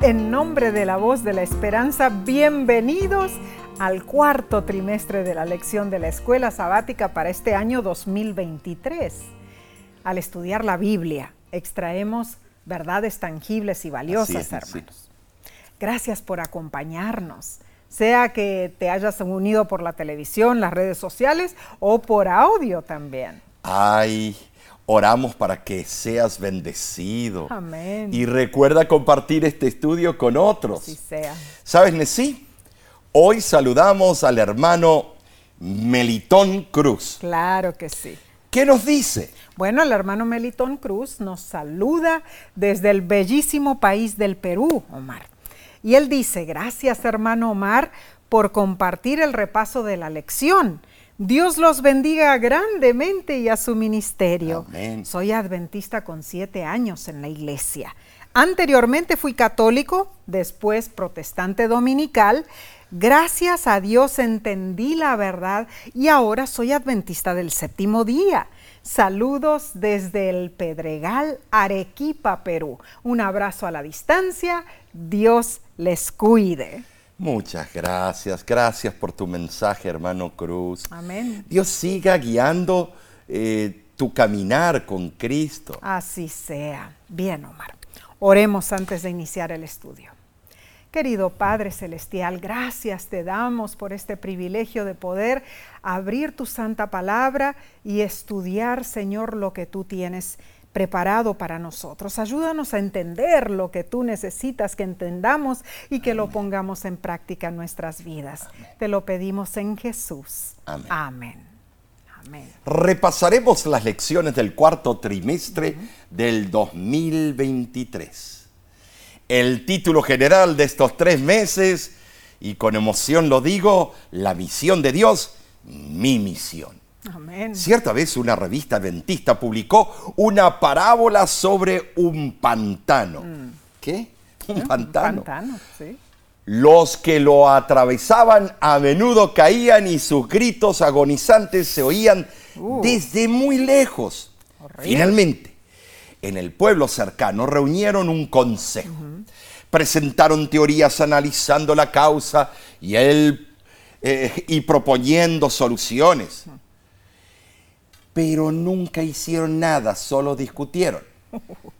En nombre de la voz de la esperanza, bienvenidos al cuarto trimestre de la lección de la escuela sabática para este año 2023. Al estudiar la Biblia, extraemos verdades tangibles y valiosas, hermanos. Gracias por acompañarnos, sea que te hayas unido por la televisión, las redes sociales o por audio también. Ay, Oramos para que seas bendecido. Amén. Y recuerda compartir este estudio con otros. Así sea. ¿Sabes, Nesí? Hoy saludamos al hermano Melitón Cruz. Claro que sí. ¿Qué nos dice? Bueno, el hermano Melitón Cruz nos saluda desde el bellísimo país del Perú, Omar. Y él dice, gracias hermano Omar por compartir el repaso de la lección. Dios los bendiga grandemente y a su ministerio. Soy adventista con siete años en la iglesia. Anteriormente fui católico, después protestante dominical. Gracias a Dios entendí la verdad y ahora soy adventista del séptimo día. Saludos desde el Pedregal, Arequipa, Perú. Un abrazo a la distancia. Dios les cuide. Muchas gracias, gracias por tu mensaje, hermano Cruz. Amén. Dios siga guiando eh, tu caminar con Cristo. Así sea. Bien, Omar. Oremos antes de iniciar el estudio. Querido Padre Celestial, gracias te damos por este privilegio de poder abrir tu santa palabra y estudiar, Señor, lo que tú tienes preparado para nosotros. Ayúdanos a entender lo que tú necesitas que entendamos y que lo pongamos en práctica en nuestras vidas. Te lo pedimos en Jesús. Amén. Amén. Repasaremos las lecciones del cuarto trimestre del 2023. El título general de estos tres meses, y con emoción lo digo, la misión de Dios, mi misión. Cierta vez una revista adventista publicó una parábola sobre un pantano. Mm. ¿Qué? Un pantano. Un pantano, sí. Los que lo atravesaban a menudo caían y sus gritos agonizantes se oían Uh. desde muy lejos. Horrible. Finalmente, en el pueblo cercano reunieron un consejo. Presentaron teorías analizando la causa y, él, eh, y proponiendo soluciones pero nunca hicieron nada, solo discutieron.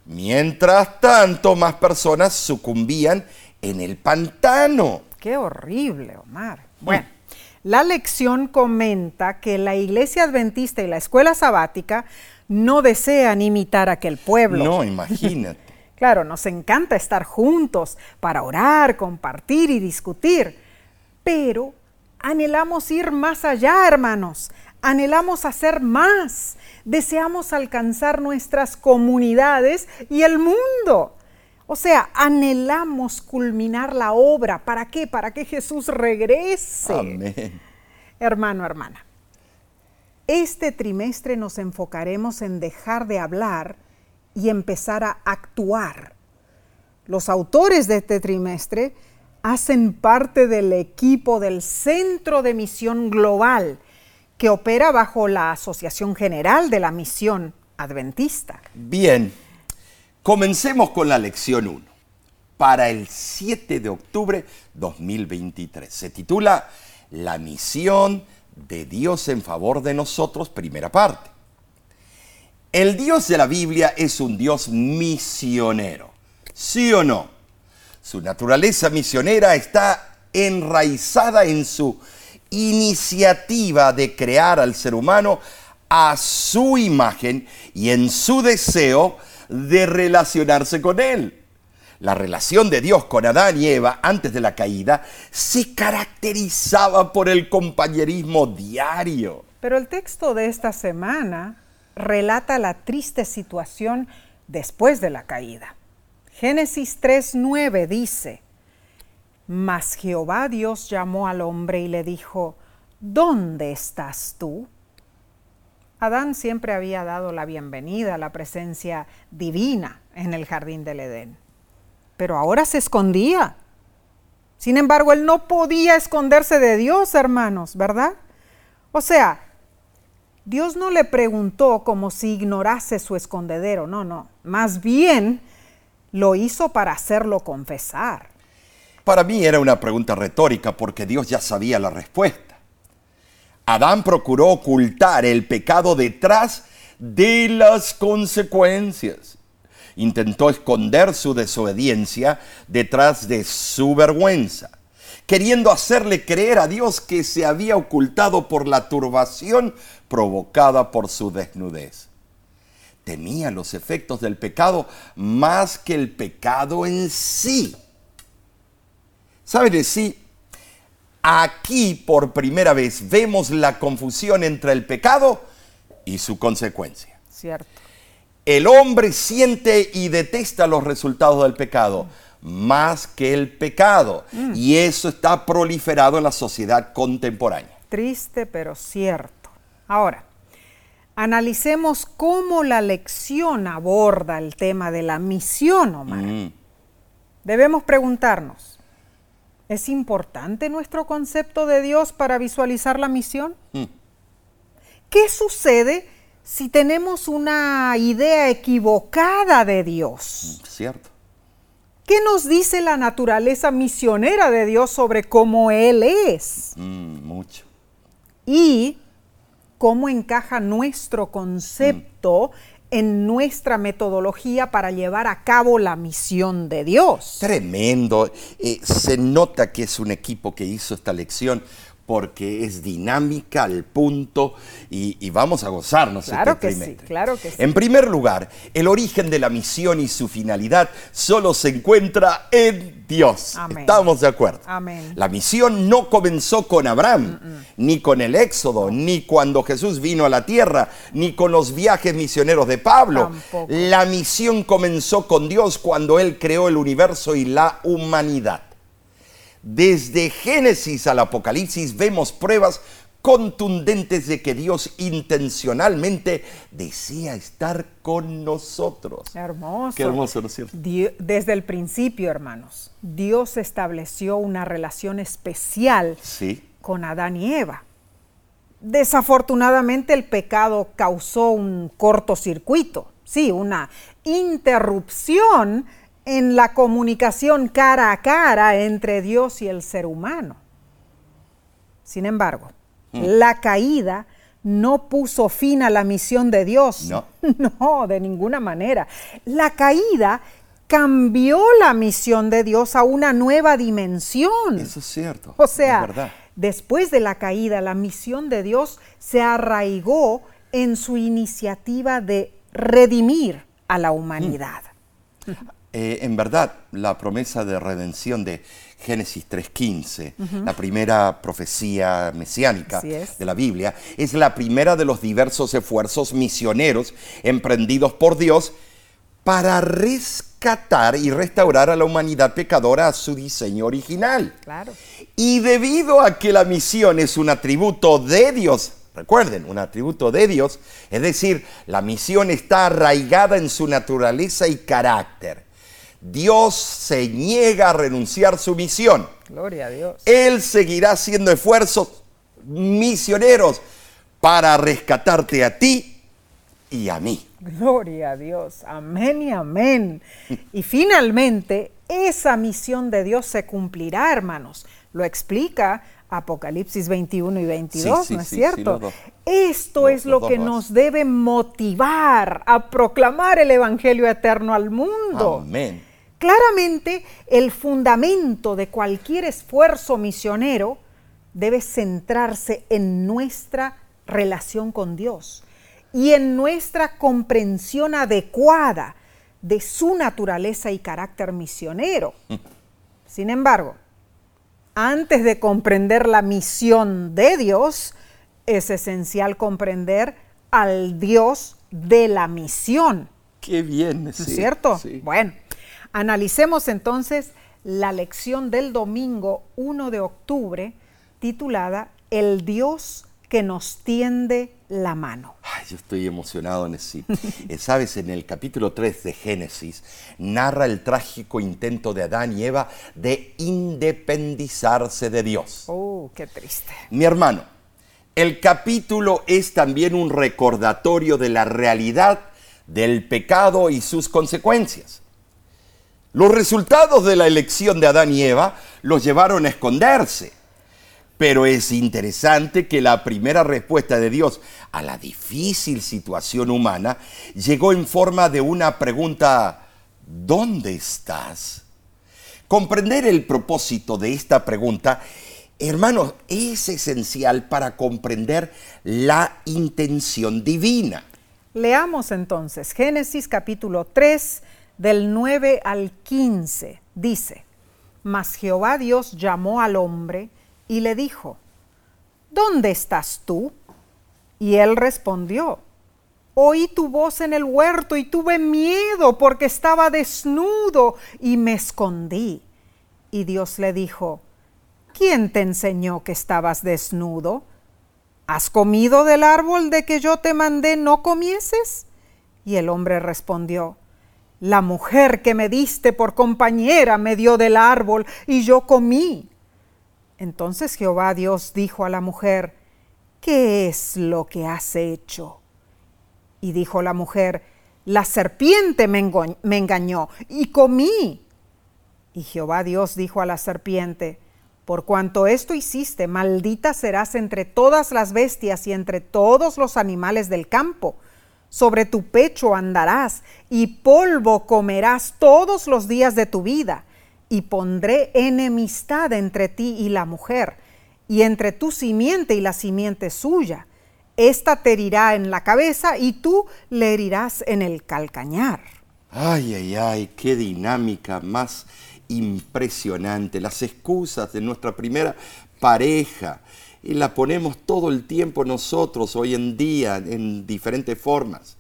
Mientras tanto, más personas sucumbían en el pantano. Qué horrible, Omar. Bueno, la lección comenta que la iglesia adventista y la escuela sabática no desean imitar a aquel pueblo. No, imagínate. Claro, nos encanta estar juntos para orar, compartir y discutir, pero anhelamos ir más allá, hermanos. Anhelamos hacer más. Deseamos alcanzar nuestras comunidades y el mundo. O sea, anhelamos culminar la obra. ¿Para qué? Para que Jesús regrese. Amén. Hermano, hermana, este trimestre nos enfocaremos en dejar de hablar y empezar a actuar. Los autores de este trimestre hacen parte del equipo del Centro de Misión Global, que opera bajo la Asociación General de la Misión Adventista. Bien, comencemos con la lección 1 para el 7 de octubre 2023. Se titula La misión de Dios en favor de nosotros, primera parte. El Dios de la Biblia es un Dios misionero, ¿sí o no? Su naturaleza misionera está enraizada en su iniciativa de crear al ser humano a su imagen y en su deseo de relacionarse con él. La relación de Dios con Adán y Eva antes de la caída se caracterizaba por el compañerismo diario. Pero el texto de esta semana relata la triste situación después de la caída. Génesis 3.9 dice, Mas Jehová Dios llamó al hombre y le dijo, ¿dónde estás tú? Adán siempre había dado la bienvenida a la presencia divina en el jardín del Edén, pero ahora se escondía. Sin embargo, él no podía esconderse de Dios, hermanos, ¿verdad? O sea, Dios no le preguntó como si ignorase su escondedero, no, no. Más bien, Lo hizo para hacerlo confesar. Para mí era una pregunta retórica porque Dios ya sabía la respuesta. Adán procuró ocultar el pecado detrás de las consecuencias. Intentó esconder su desobediencia detrás de su vergüenza, queriendo hacerle creer a Dios que se había ocultado por la turbación provocada por su desnudez. Temía los efectos del pecado más que el pecado en sí. ¿Saben sí? Aquí por primera vez vemos la confusión entre el pecado y su consecuencia. Cierto. El hombre siente y detesta los resultados del pecado más que el pecado. Mm. Y eso está proliferado en la sociedad contemporánea. Triste, pero cierto. Ahora, analicemos cómo la lección aborda el tema de la misión, Omar. Mm. Debemos preguntarnos, ¿es importante nuestro concepto de Dios para visualizar la misión? Mm. ¿Qué sucede si tenemos una idea equivocada de Dios? Cierto. ¿Qué nos dice la naturaleza misionera de Dios sobre cómo Él es? Mm, mucho. Y cómo encaja nuestro concepto en nuestra metodología para llevar a cabo la misión de Dios. Tremendo. Eh, se nota que es un equipo que hizo esta lección porque es dinámica al punto y, vamos a gozarnos claro este que Sí, claro que sí. En primer lugar, el origen de la misión y su finalidad solo se encuentra en Dios. Estamos de acuerdo. Amén. La misión no comenzó con Abraham, ni con el Éxodo, ni cuando Jesús vino a la tierra, ni con los viajes misioneros de Pablo. La misión comenzó con Dios cuando Él creó el universo y la humanidad. Desde Génesis al Apocalipsis vemos pruebas contundentes de que Dios intencionalmente desea estar con nosotros. Hermoso. Qué hermoso, ¿no es cierto? Desde el principio, hermanos, Dios estableció una relación especial con Adán y Eva. Desafortunadamente el pecado causó un cortocircuito, sí, una interrupción en la comunicación cara a cara entre Dios y el ser humano. Sin embargo, hmm. la caída no puso fin a la misión de Dios. No. No, de ninguna manera. La caída cambió la misión de Dios a una nueva dimensión. Eso es cierto. O sea, después de la caída, la misión de Dios se arraigó en su iniciativa de redimir a la humanidad. Hmm. Eh, en verdad, la promesa de redención de Génesis 3.15, la primera profecía mesiánica de la Biblia, es la primera de los diversos esfuerzos misioneros emprendidos por Dios para rescatar y restaurar a la humanidad pecadora a su diseño original. Claro. Y debido a que la misión es un atributo de Dios, recuerden, un atributo de Dios, es decir, la misión está arraigada en su naturaleza y carácter. Dios se niega a renunciar a su misión. Gloria a Dios. Él seguirá haciendo esfuerzos misioneros para rescatarte a ti y a mí. Gloria a Dios. Amén y amén. Y finalmente, esa misión de Dios se cumplirá, hermanos. Lo explica Apocalipsis 21 y 22, ¿no es cierto? Esto es lo que nos debe motivar a proclamar el Evangelio eterno al mundo. Amén. Claramente, el fundamento de cualquier esfuerzo misionero debe centrarse en nuestra relación con Dios y en nuestra comprensión adecuada de su naturaleza y carácter misionero. Sin embargo, antes de comprender la misión de Dios, es esencial comprender al Dios de la misión. Qué bien, ¿es cierto? Bueno, Analicemos entonces la lección del domingo 1 de octubre titulada El Dios que nos tiende la mano. Ay, yo estoy emocionado, en eh, Sabes, en el capítulo 3 de Génesis narra el trágico intento de Adán y Eva de independizarse de Dios. Oh, qué triste. Mi hermano, el capítulo es también un recordatorio de la realidad del pecado y sus consecuencias. Los resultados de la elección de Adán y Eva los llevaron a esconderse. Pero es interesante que la primera respuesta de Dios a la difícil situación humana llegó en forma de una pregunta, ¿dónde estás? Comprender el propósito de esta pregunta, hermanos, es esencial para comprender la intención divina. Leamos entonces Génesis capítulo 3 del 9 al 15. Dice, Mas Jehová Dios llamó al hombre, y le dijo, ¿Dónde estás tú? Y él respondió, Oí tu voz en el huerto y tuve miedo porque estaba desnudo y me escondí. Y Dios le dijo, ¿quién te enseñó que estabas desnudo? ¿Has comido del árbol de que yo te mandé no comieses? Y el hombre respondió, La mujer que me diste por compañera me dio del árbol y yo comí. Entonces Jehová Dios dijo a la mujer, ¿qué es lo que has hecho? Y dijo la mujer, la serpiente me, engañó y comí. Y Jehová Dios dijo a la serpiente, por cuanto esto hiciste, maldita serás entre todas las bestias y entre todos los animales del campo. Sobre tu pecho andarás y polvo comerás todos los días de tu vida y pondré enemistad entre ti y la mujer, y entre tu simiente y la simiente suya. Esta te herirá en la cabeza y tú le herirás en el calcañar. Ay, ay, ay, qué dinámica más impresionante. Las excusas de nuestra primera pareja. Y la ponemos todo el tiempo nosotros hoy en día en diferentes formas.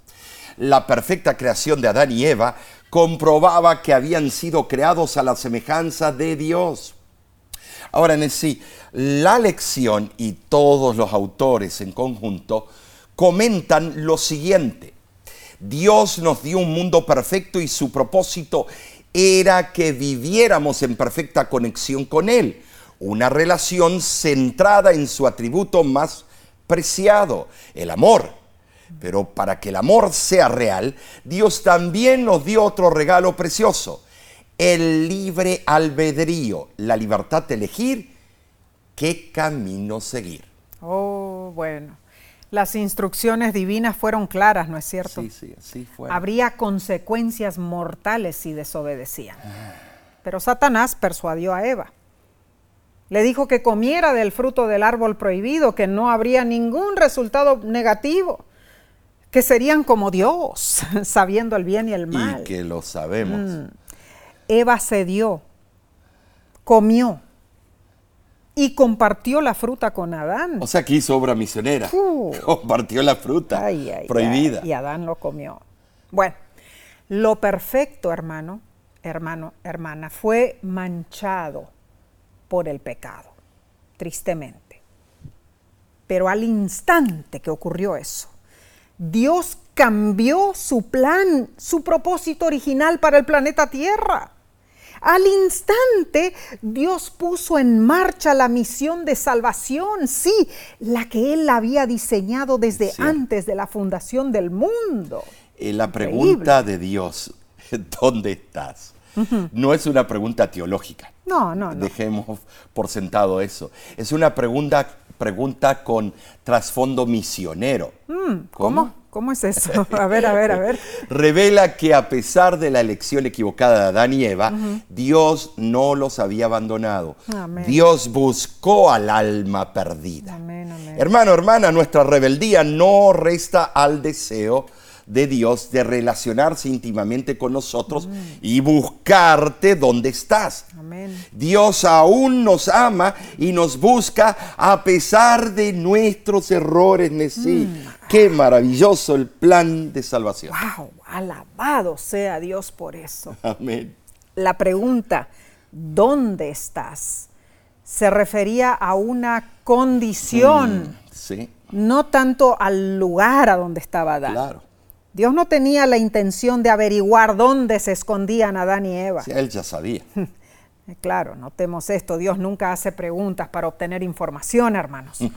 La perfecta creación de Adán y Eva comprobaba que habían sido creados a la semejanza de Dios. Ahora en sí, la lección y todos los autores en conjunto comentan lo siguiente. Dios nos dio un mundo perfecto y su propósito era que viviéramos en perfecta conexión con Él, una relación centrada en su atributo más preciado, el amor. Pero para que el amor sea real, Dios también nos dio otro regalo precioso, el libre albedrío, la libertad de elegir qué camino seguir. Oh, bueno. Las instrucciones divinas fueron claras, ¿no es cierto? Sí, sí, así fue. Habría consecuencias mortales si desobedecían. Pero Satanás persuadió a Eva. Le dijo que comiera del fruto del árbol prohibido, que no habría ningún resultado negativo que serían como Dios, sabiendo el bien y el mal. Y que lo sabemos. Mm. Eva cedió, comió y compartió la fruta con Adán. O sea que hizo obra misionera. compartió la fruta prohibida. y Adán lo comió. Bueno, lo perfecto, hermano, hermano, hermana, fue manchado por el pecado, tristemente. Pero al instante que ocurrió eso, Dios cambió su plan, su propósito original para el planeta Tierra. Al instante, Dios puso en marcha la misión de salvación, sí, la que Él había diseñado desde antes de la fundación del mundo. Eh, la pregunta de Dios, ¿dónde estás? No es una pregunta teológica. No, no, no. Dejemos por sentado eso. Es una pregunta pregunta con trasfondo misionero. Mm, ¿Cómo? ¿Cómo? es eso? A ver, a ver, a ver. Revela que a pesar de la elección equivocada de Adán y Eva, Dios no los había abandonado. Dios buscó al alma perdida. Hermano, hermana, nuestra rebeldía no resta al deseo de Dios de relacionarse íntimamente con nosotros y buscarte donde estás. Dios aún nos ama y nos busca a pesar de nuestros errores. Mm. Qué maravilloso el plan de salvación. Wow, alabado sea Dios por eso. Amén. La pregunta, ¿dónde estás? Se refería a una condición. Mm, sí. No tanto al lugar a donde estaba Adán. Claro. Dios no tenía la intención de averiguar dónde se escondían Adán y Eva. Sí, él ya sabía. claro, notemos esto, Dios nunca hace preguntas para obtener información, hermanos. Mm.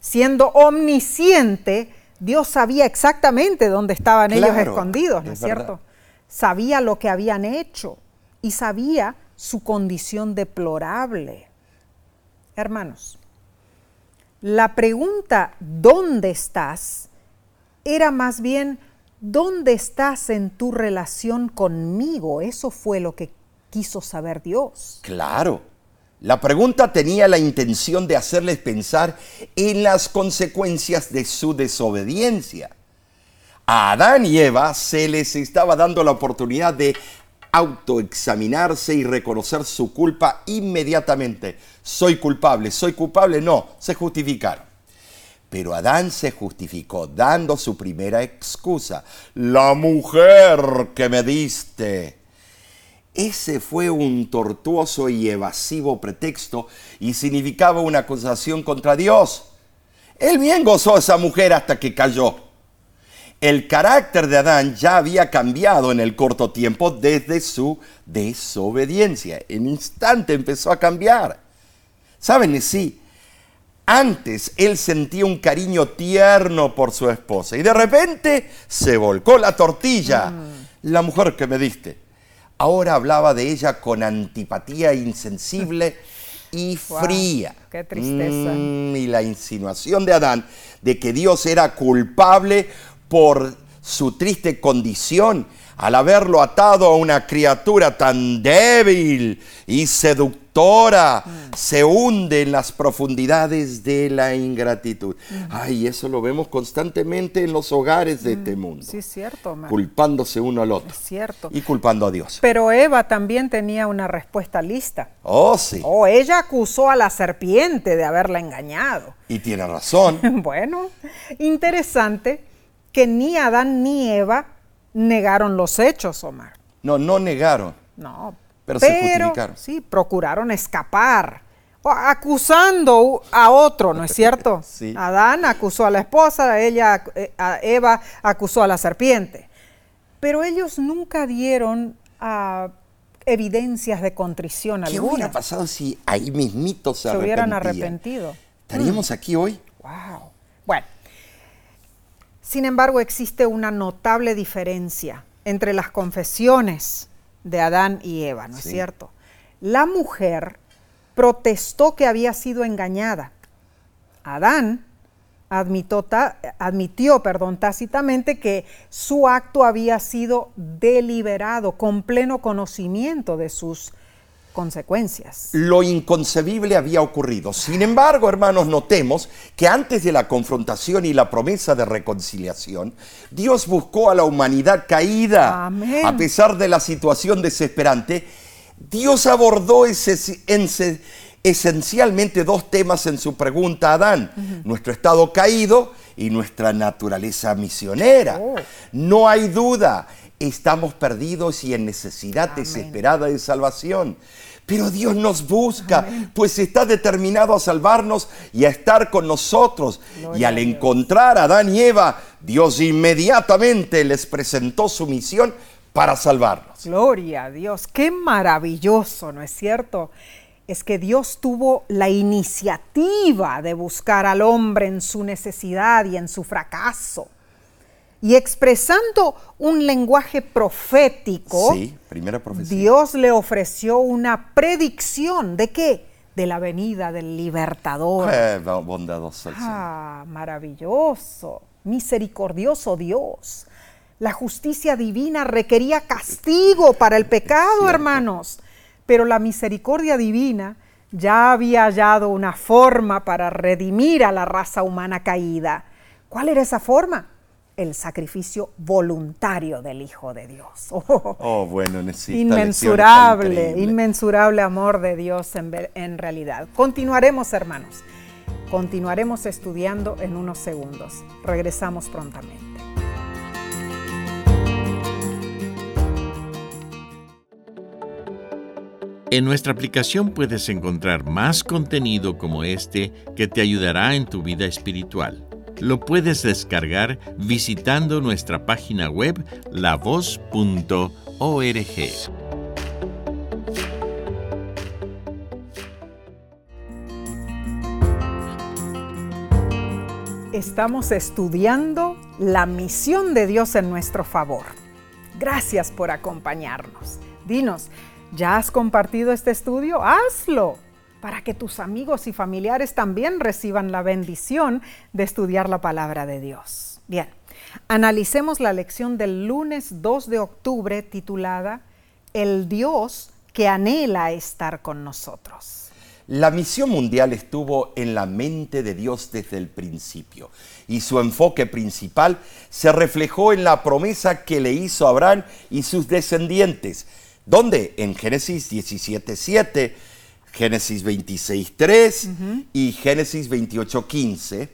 Siendo omnisciente, Dios sabía exactamente dónde estaban ellos escondidos, ¿no es, cierto? Sabía lo que habían hecho. y sabía su condición deplorable. Hermanos, la pregunta ¿dónde estás? era más bien ¿dónde estás en tu relación conmigo? Eso fue lo que quiso saber Dios. Claro. La pregunta tenía la intención de hacerles pensar en las consecuencias de su desobediencia. A Adán y Eva se les estaba dando la oportunidad de autoexaminarse y reconocer su culpa inmediatamente. Soy culpable, soy culpable, no, se justificaron. Pero Adán se justificó dando su primera excusa, la mujer que me diste. Ese fue un tortuoso y evasivo pretexto y significaba una acusación contra Dios. Él bien gozó a esa mujer hasta que cayó. El carácter de Adán ya había cambiado en el corto tiempo desde su desobediencia. En instante empezó a cambiar. ¿Saben? Sí, antes él sentía un cariño tierno por su esposa y de repente se volcó la tortilla. Mm. La mujer que me diste ahora hablaba de ella con antipatía insensible y fría. Qué tristeza. Mm, y la insinuación de Adán de que Dios era culpable por su triste condición al haberlo atado a una criatura tan débil y seductora Mm. se hunde en las profundidades de la ingratitud. Mm. Ay, eso lo vemos constantemente en los hogares de este mm, mundo. Sí, es cierto. Culpándose uno al otro. Es cierto. Y culpando a Dios. Pero Eva también tenía una respuesta lista. Oh, sí. O oh, ella acusó a la serpiente de haberla engañado. Y tiene razón. bueno, interesante que ni Adán ni Eva negaron los hechos, Omar. No, no negaron. No, pero, se justificaron. Sí, procuraron escapar, acusando a otro, ¿no es cierto? sí. Adán acusó a la esposa, ella, eh, Eva acusó a la serpiente. Pero ellos nunca dieron ah, evidencias de contrición ¿Qué alguna. hubiera pasado si ahí mismito se, se hubieran arrepentido? ¿Estaríamos mm. aquí hoy? Wow. Bueno, sin embargo existe una notable diferencia entre las confesiones de Adán y Eva, ¿no es cierto? La mujer protestó que había sido engañada. Adán admitió, admitió perdón, tácitamente que su acto había sido deliberado, con pleno conocimiento de sus consecuencias. Lo inconcebible había ocurrido. Sin embargo, hermanos, notemos que antes de la confrontación y la promesa de reconciliación, Dios buscó a la humanidad caída. A pesar de la situación desesperante, Dios abordó ese, esencialmente dos temas en su pregunta a Adán. Nuestro estado caído y nuestra naturaleza misionera. Oh. No hay duda, estamos perdidos y en necesidad desesperada de salvación. Pero Dios nos busca, pues está determinado a salvarnos y a estar con nosotros. y al encontrar a Adán y Eva, Dios inmediatamente les presentó su misión para salvarnos. Gloria a Dios, qué maravilloso, ¿no es cierto? Es que Dios tuvo la iniciativa de buscar al hombre en su necesidad y en su fracaso y expresando un lenguaje profético, Dios le ofreció una predicción de qué? De la venida del libertador. Qué bondadoso Ah, maravilloso, misericordioso Dios. La justicia divina requería castigo para el pecado, hermanos, pero la misericordia divina ya había hallado una forma para redimir a la raza humana caída. ¿Cuál era esa forma? El sacrificio voluntario del Hijo de Dios. Oh, bueno, necesita Inmensurable, inmensurable amor de Dios en, en realidad. Continuaremos, hermanos. Continuaremos estudiando en unos segundos. Regresamos prontamente. En nuestra aplicación puedes encontrar más contenido como este que te ayudará en tu vida espiritual. Lo puedes descargar visitando nuestra página web lavoz.org. Estamos estudiando la misión de Dios en nuestro favor. Gracias por acompañarnos. Dinos, ¿Ya has compartido este estudio? Hazlo para que tus amigos y familiares también reciban la bendición de estudiar la palabra de Dios. Bien, analicemos la lección del lunes 2 de octubre titulada El Dios que anhela estar con nosotros. La misión mundial estuvo en la mente de Dios desde el principio y su enfoque principal se reflejó en la promesa que le hizo Abraham y sus descendientes, donde en Génesis 17.7 Génesis 26.3 y Génesis 28.15,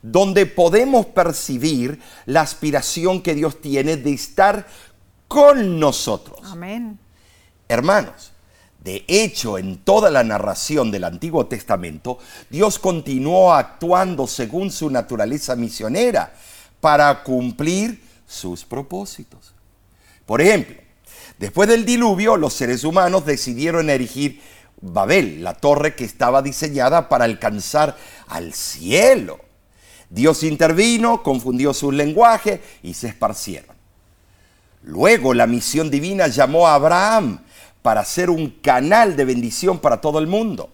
donde podemos percibir la aspiración que Dios tiene de estar con nosotros. Amén. Hermanos, de hecho, en toda la narración del Antiguo Testamento, Dios continuó actuando según su naturaleza misionera para cumplir sus propósitos. Por ejemplo, después del diluvio, los seres humanos decidieron erigir Babel, la torre que estaba diseñada para alcanzar al cielo. Dios intervino, confundió su lenguaje y se esparcieron. Luego la misión divina llamó a Abraham para ser un canal de bendición para todo el mundo.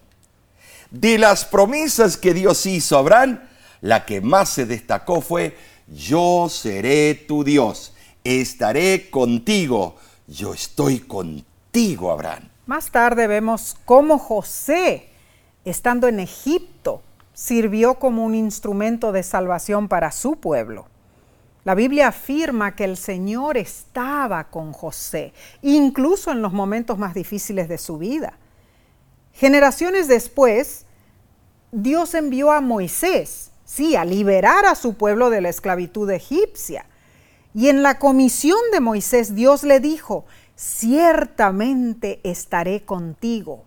De las promesas que Dios hizo a Abraham, la que más se destacó fue, yo seré tu Dios, estaré contigo, yo estoy contigo, Abraham. Más tarde vemos cómo José, estando en Egipto, sirvió como un instrumento de salvación para su pueblo. La Biblia afirma que el Señor estaba con José, incluso en los momentos más difíciles de su vida. Generaciones después, Dios envió a Moisés, sí, a liberar a su pueblo de la esclavitud egipcia. Y en la comisión de Moisés Dios le dijo, ciertamente estaré contigo.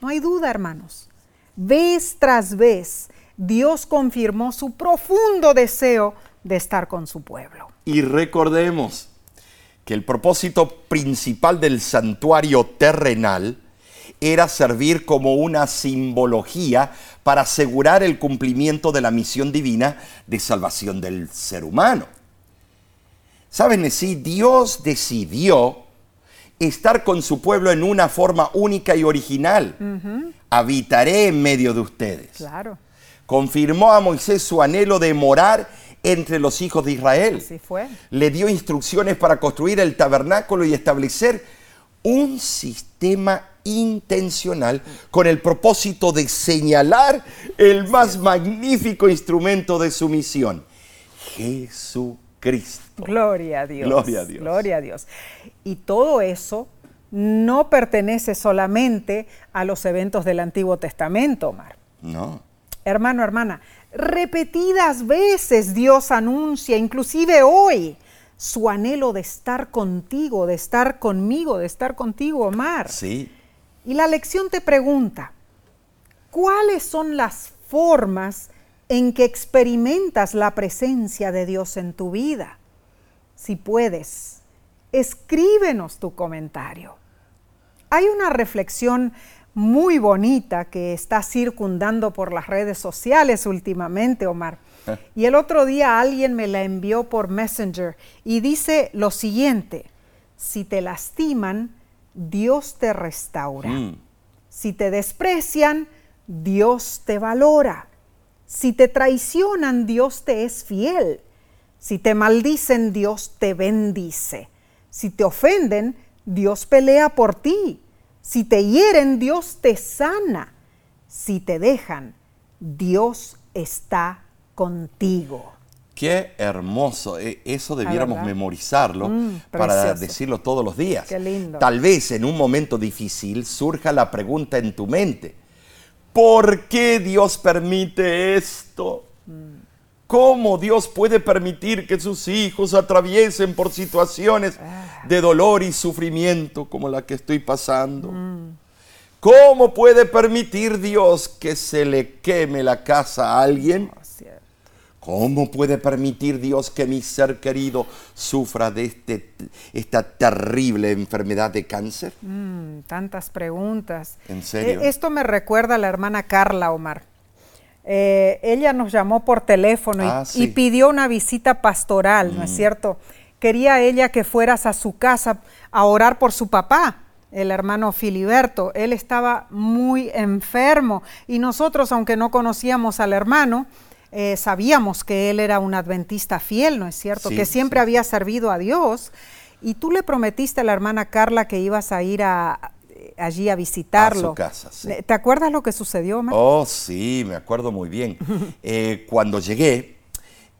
No hay duda, hermanos. Vez tras vez, Dios confirmó su profundo deseo de estar con su pueblo. Y recordemos que el propósito principal del santuario terrenal era servir como una simbología para asegurar el cumplimiento de la misión divina de salvación del ser humano. Saben, si Dios decidió estar con su pueblo en una forma única y original. Habitaré en medio de ustedes. Claro. Confirmó a Moisés su anhelo de morar entre los hijos de Israel. Así fue. Le dio instrucciones para construir el tabernáculo y establecer un sistema intencional con el propósito de señalar el más magnífico instrumento de su misión, Jesucristo. Gloria a Dios. Gloria a Dios. Gloria a Dios. Y todo eso no pertenece solamente a los eventos del Antiguo Testamento, Omar. No. Hermano, hermana, repetidas veces Dios anuncia, inclusive hoy, su anhelo de estar contigo, de estar conmigo, de estar contigo, Omar. Sí. Y la lección te pregunta, ¿cuáles son las formas en que experimentas la presencia de Dios en tu vida? Si puedes, escríbenos tu comentario. Hay una reflexión muy bonita que está circundando por las redes sociales últimamente, Omar. Eh. Y el otro día alguien me la envió por Messenger y dice lo siguiente, si te lastiman, Dios te restaura. Mm. Si te desprecian, Dios te valora. Si te traicionan, Dios te es fiel. Si te maldicen, Dios te bendice. Si te ofenden, Dios pelea por ti. Si te hieren, Dios te sana. Si te dejan, Dios está contigo. Qué hermoso. E- Eso debiéramos memorizarlo Mm, para decirlo todos los días. Qué lindo. Tal vez en un momento difícil surja la pregunta en tu mente. ¿Por qué Dios permite esto? Mm. ¿Cómo Dios puede permitir que sus hijos atraviesen por situaciones de dolor y sufrimiento como la que estoy pasando? ¿Cómo puede permitir Dios que se le queme la casa a alguien? Oh. ¿Cómo puede permitir Dios que mi ser querido sufra de este, esta terrible enfermedad de cáncer? Mm, tantas preguntas. ¿En serio? Eh, esto me recuerda a la hermana Carla Omar. Eh, ella nos llamó por teléfono y, Ah, sí. y pidió una visita pastoral, ¿no es cierto? Quería ella que fueras a su casa a orar por su papá, el hermano Filiberto. Él estaba muy enfermo y nosotros, aunque no conocíamos al hermano, eh, sabíamos que él era un adventista fiel, ¿no es cierto? Sí, que siempre sí. había servido a Dios. Y tú le prometiste a la hermana Carla que ibas a ir a, allí a visitarlo. A su casa, sí. ¿Te acuerdas lo que sucedió, Omar? Oh, sí, me acuerdo muy bien. Eh, cuando llegué,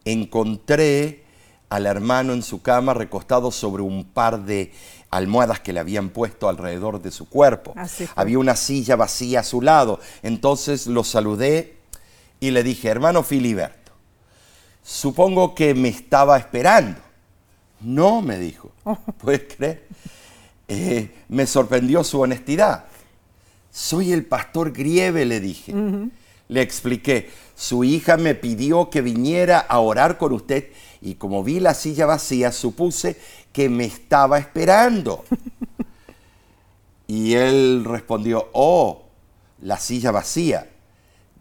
encontré al hermano en su cama recostado sobre un par de almohadas que le habían puesto alrededor de su cuerpo. Así. Había una silla vacía a su lado. Entonces lo saludé y le dije, hermano Filiberto, supongo que me estaba esperando. No, me dijo. ¿Puedes creer? Eh, me sorprendió su honestidad. Soy el pastor Grieve, le dije. Le expliqué, su hija me pidió que viniera a orar con usted y como vi la silla vacía, supuse que me estaba esperando. y él respondió, oh, la silla vacía.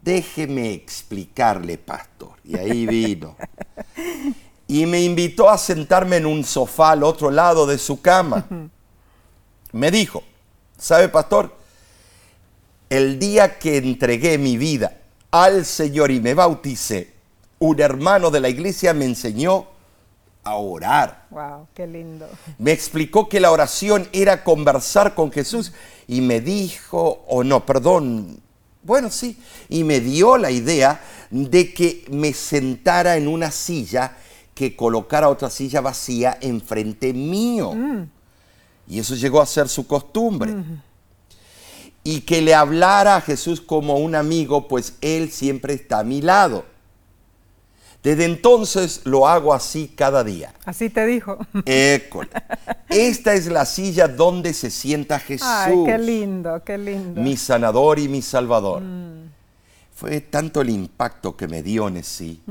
Déjeme explicarle, pastor. Y ahí vino. Y me invitó a sentarme en un sofá al otro lado de su cama. Me dijo, ¿sabe, pastor? El día que entregué mi vida al Señor y me bauticé, un hermano de la iglesia me enseñó a orar. Wow, qué lindo. Me explicó que la oración era conversar con Jesús y me dijo, o no, perdón, bueno, sí, y me dio la idea de que me sentara en una silla, que colocara otra silla vacía enfrente mío. Y eso llegó a ser su costumbre. Y que le hablara a Jesús como un amigo, pues Él siempre está a mi lado. Desde entonces lo hago así cada día. Así te dijo. École. Esta es la silla donde se sienta Jesús. Ay, qué lindo, qué lindo. Mi sanador y mi salvador. Fue tanto el impacto que me dio en sí,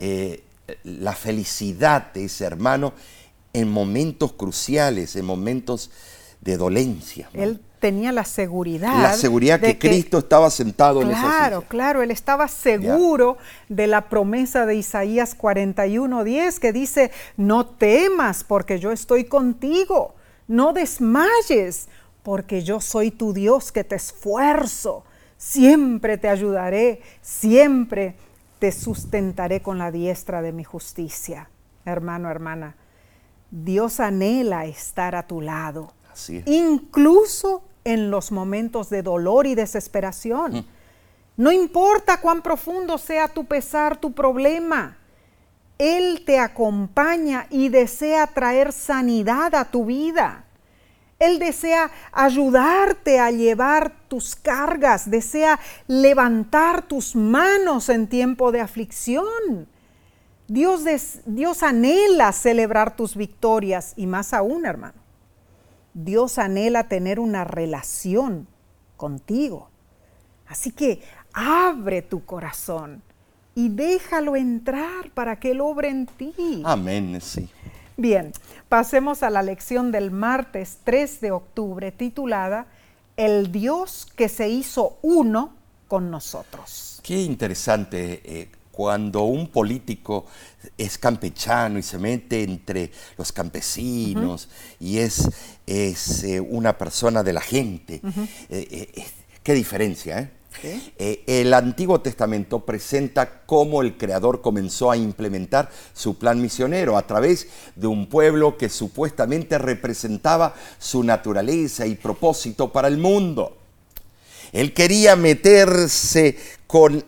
eh, la felicidad de ese hermano en momentos cruciales, en momentos de dolencia. ¿no? Él tenía la seguridad. la seguridad de que, Cristo estaba sentado en esa Claro, claro, él estaba seguro de la promesa de Isaías 41:10 que dice, no temas porque yo estoy contigo, no desmayes porque yo soy tu Dios que te esfuerzo, siempre te ayudaré, siempre te sustentaré con la diestra de mi justicia. Hermano, hermana, Dios anhela estar a tu lado Así es. incluso en los momentos de dolor y desesperación. No importa cuán profundo sea tu pesar, tu problema, Él te acompaña y desea traer sanidad a tu vida. Él desea ayudarte a llevar tus cargas, desea levantar tus manos en tiempo de aflicción. Dios, des- Dios anhela celebrar tus victorias y más aún, hermano. Dios anhela tener una relación contigo. Así que abre tu corazón y déjalo entrar para que Él obre en ti. Amén, sí. Bien, pasemos a la lección del martes 3 de octubre titulada El Dios que se hizo uno con nosotros. Qué interesante eh, cuando un político es campechano y se mete entre los campesinos y es, es, eh, una persona de la gente. Eh, eh, eh, qué diferencia, el Antiguo Testamento presenta cómo el Creador comenzó a implementar su plan misionero a través de un pueblo que supuestamente representaba su naturaleza y propósito para el mundo. Él quería meterse con,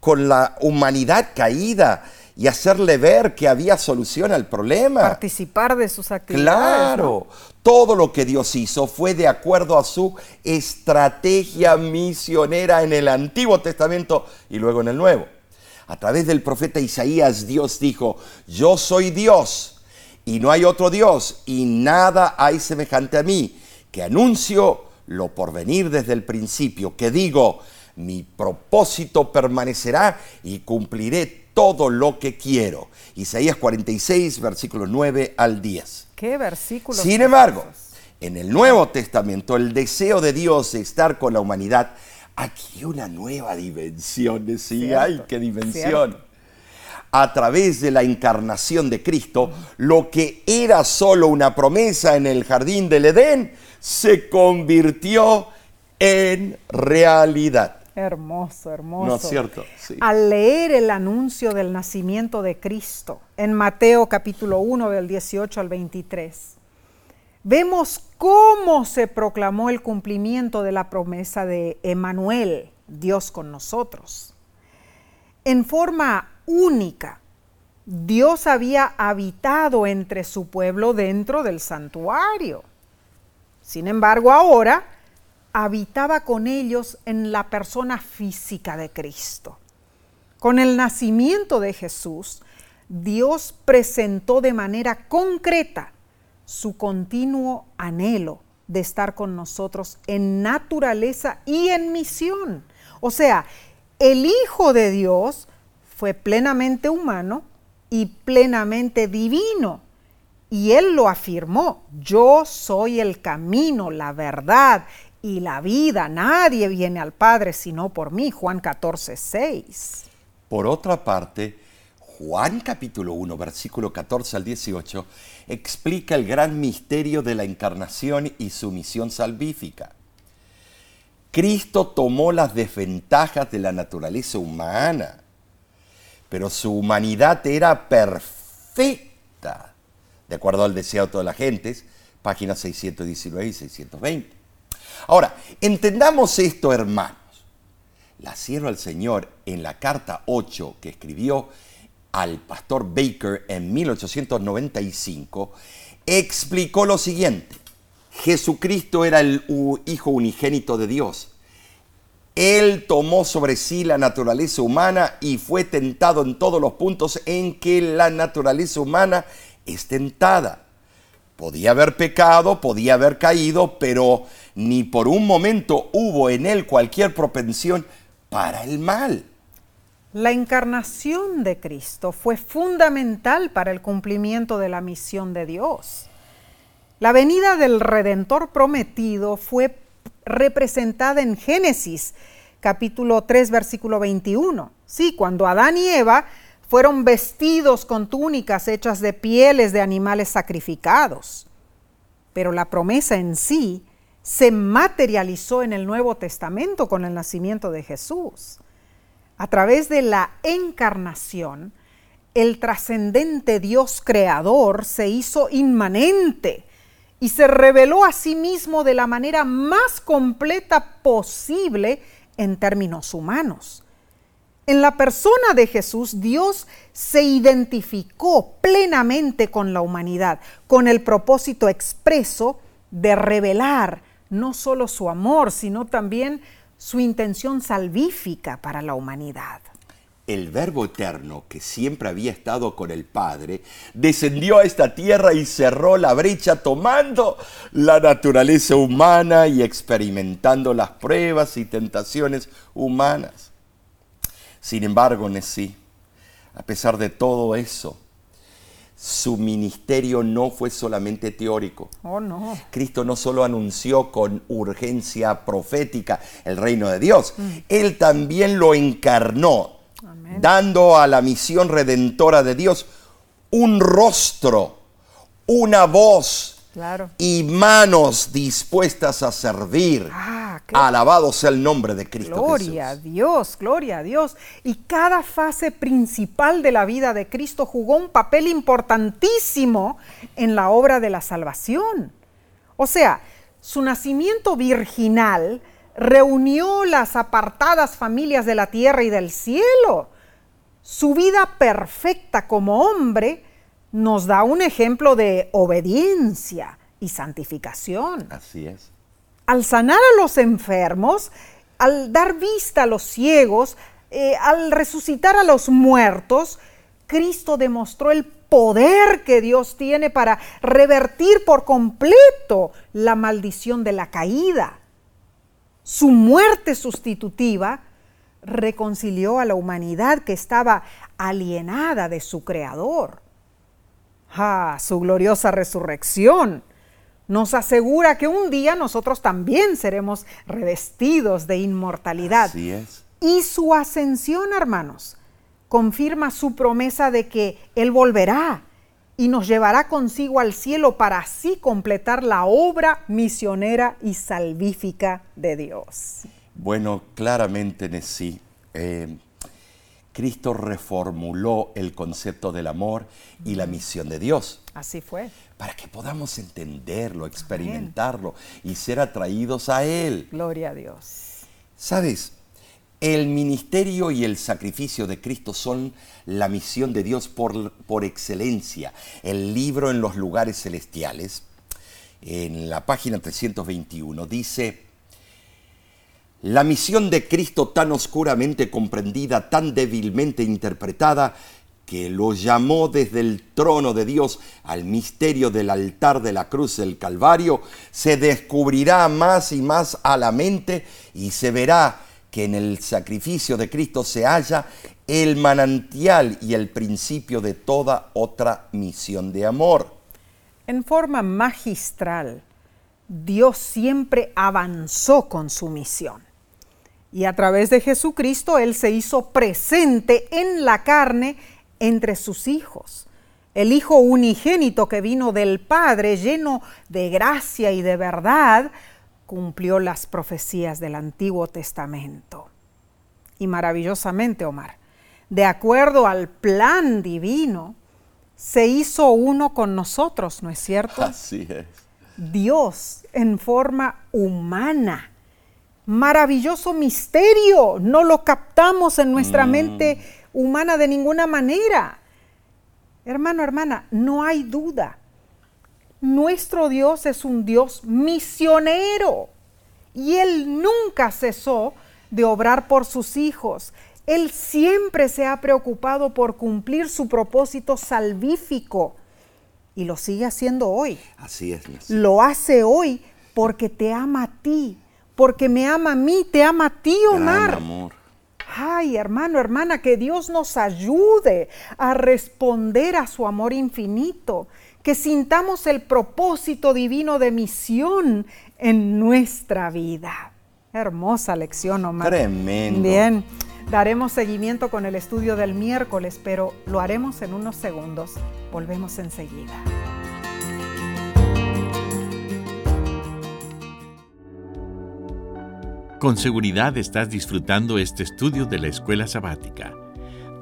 con la humanidad caída y hacerle ver que había solución al problema. Participar de sus actividades. ¿no? Claro, todo lo que Dios hizo fue de acuerdo a su estrategia misionera en el Antiguo Testamento y luego en el Nuevo. A través del profeta Isaías, Dios dijo, yo soy Dios y no hay otro Dios y nada hay semejante a mí, que anuncio lo por venir desde el principio, que digo, mi propósito permanecerá y cumpliré todo lo que quiero. Isaías 46, versículos 9 al 10. Qué versículos. Sin embargo, en el Nuevo Testamento, el deseo de Dios de estar con la humanidad adquirió una nueva dimensión. Sí, ¡ay, qué dimensión! a través de la encarnación de Cristo, lo que era solo una promesa en el jardín del Edén, se convirtió en realidad. Hermoso, hermoso. ¿No es cierto? Sí. Al leer el anuncio del nacimiento de Cristo en Mateo capítulo 1 del 18 al 23, vemos cómo se proclamó el cumplimiento de la promesa de Emanuel, Dios con nosotros. En forma única, Dios había habitado entre su pueblo dentro del santuario. Sin embargo, ahora habitaba con ellos en la persona física de Cristo. Con el nacimiento de Jesús, Dios presentó de manera concreta su continuo anhelo de estar con nosotros en naturaleza y en misión. O sea, el Hijo de Dios fue plenamente humano y plenamente divino. Y Él lo afirmó, yo soy el camino, la verdad y la vida. Nadie viene al Padre sino por mí. Juan 14, 6. Por otra parte, Juan capítulo 1, versículo 14 al 18, explica el gran misterio de la encarnación y su misión salvífica. Cristo tomó las desventajas de la naturaleza humana, pero su humanidad era perfecta, de acuerdo al deseo de todas las gentes, páginas 619 y 620. Ahora, entendamos esto, hermanos. La cierro al Señor en la carta 8 que escribió al pastor Baker en 1895, explicó lo siguiente. Jesucristo era el Hijo unigénito de Dios. Él tomó sobre sí la naturaleza humana y fue tentado en todos los puntos en que la naturaleza humana es tentada. Podía haber pecado, podía haber caído, pero ni por un momento hubo en él cualquier propensión para el mal. La encarnación de Cristo fue fundamental para el cumplimiento de la misión de Dios. La venida del Redentor prometido fue representada en Génesis capítulo 3 versículo 21. Sí, cuando Adán y Eva fueron vestidos con túnicas hechas de pieles de animales sacrificados. Pero la promesa en sí se materializó en el Nuevo Testamento con el nacimiento de Jesús. A través de la encarnación, el trascendente Dios creador se hizo inmanente y se reveló a sí mismo de la manera más completa posible en términos humanos. En la persona de Jesús, Dios se identificó plenamente con la humanidad, con el propósito expreso de revelar no solo su amor, sino también su intención salvífica para la humanidad. El Verbo Eterno, que siempre había estado con el Padre, descendió a esta tierra y cerró la brecha tomando la naturaleza humana y experimentando las pruebas y tentaciones humanas. Sin embargo, Nesí, a pesar de todo eso, su ministerio no fue solamente teórico. Oh, no. Cristo no solo anunció con urgencia profética el reino de Dios, mm. Él también lo encarnó, dando a la misión redentora de Dios un rostro, una voz, y manos dispuestas a servir. Ah, Alabado sea el nombre de Cristo. Gloria a Dios, gloria a Dios. Y cada fase principal de la vida de Cristo jugó un papel importantísimo en la obra de la salvación. O sea, su nacimiento virginal reunió las apartadas familias de la tierra y del cielo. Su vida perfecta como hombre nos da un ejemplo de obediencia y santificación. Así es. Al sanar a los enfermos, al dar vista a los ciegos, eh, al resucitar a los muertos, Cristo demostró el poder que Dios tiene para revertir por completo la maldición de la caída. Su muerte sustitutiva reconcilió a la humanidad que estaba alienada de su Creador. Ah, su gloriosa resurrección nos asegura que un día nosotros también seremos revestidos de inmortalidad. Así es. Y su ascensión, hermanos, confirma su promesa de que Él volverá y nos llevará consigo al cielo para así completar la obra misionera y salvífica de Dios. Bueno, claramente sí. Eh, Cristo reformuló el concepto del amor y la misión de Dios. Así fue. Para que podamos entenderlo, experimentarlo y ser atraídos a Él. Gloria a Dios. Sabes, el ministerio y el sacrificio de Cristo son la misión de Dios por, por excelencia. El libro en los lugares celestiales, en la página 321, dice, la misión de Cristo tan oscuramente comprendida, tan débilmente interpretada, que lo llamó desde el trono de Dios al misterio del altar de la cruz del Calvario, se descubrirá más y más a la mente y se verá que en el sacrificio de Cristo se halla el manantial y el principio de toda otra misión de amor. En forma magistral, Dios siempre avanzó con su misión. Y a través de Jesucristo Él se hizo presente en la carne entre sus hijos. El Hijo unigénito que vino del Padre, lleno de gracia y de verdad, cumplió las profecías del Antiguo Testamento. Y maravillosamente, Omar, de acuerdo al plan divino, se hizo uno con nosotros, ¿no es cierto? Así es. Dios en forma humana. Maravilloso misterio, no lo captamos en nuestra mm. mente humana de ninguna manera. Hermano, hermana, no hay duda. Nuestro Dios es un Dios misionero y Él nunca cesó de obrar por sus hijos. Él siempre se ha preocupado por cumplir su propósito salvífico y lo sigue haciendo hoy. Así es. Lo hace hoy porque te ama a ti, porque me ama a mí, te ama a ti, Omar. amor. Ay, hermano, hermana, que Dios nos ayude a responder a su amor infinito, que sintamos el propósito divino de misión en nuestra vida. Hermosa lección, Omar. Tremendo. Bien, daremos seguimiento con el estudio del miércoles, pero lo haremos en unos segundos. Volvemos enseguida. Con seguridad estás disfrutando este estudio de la escuela sabática.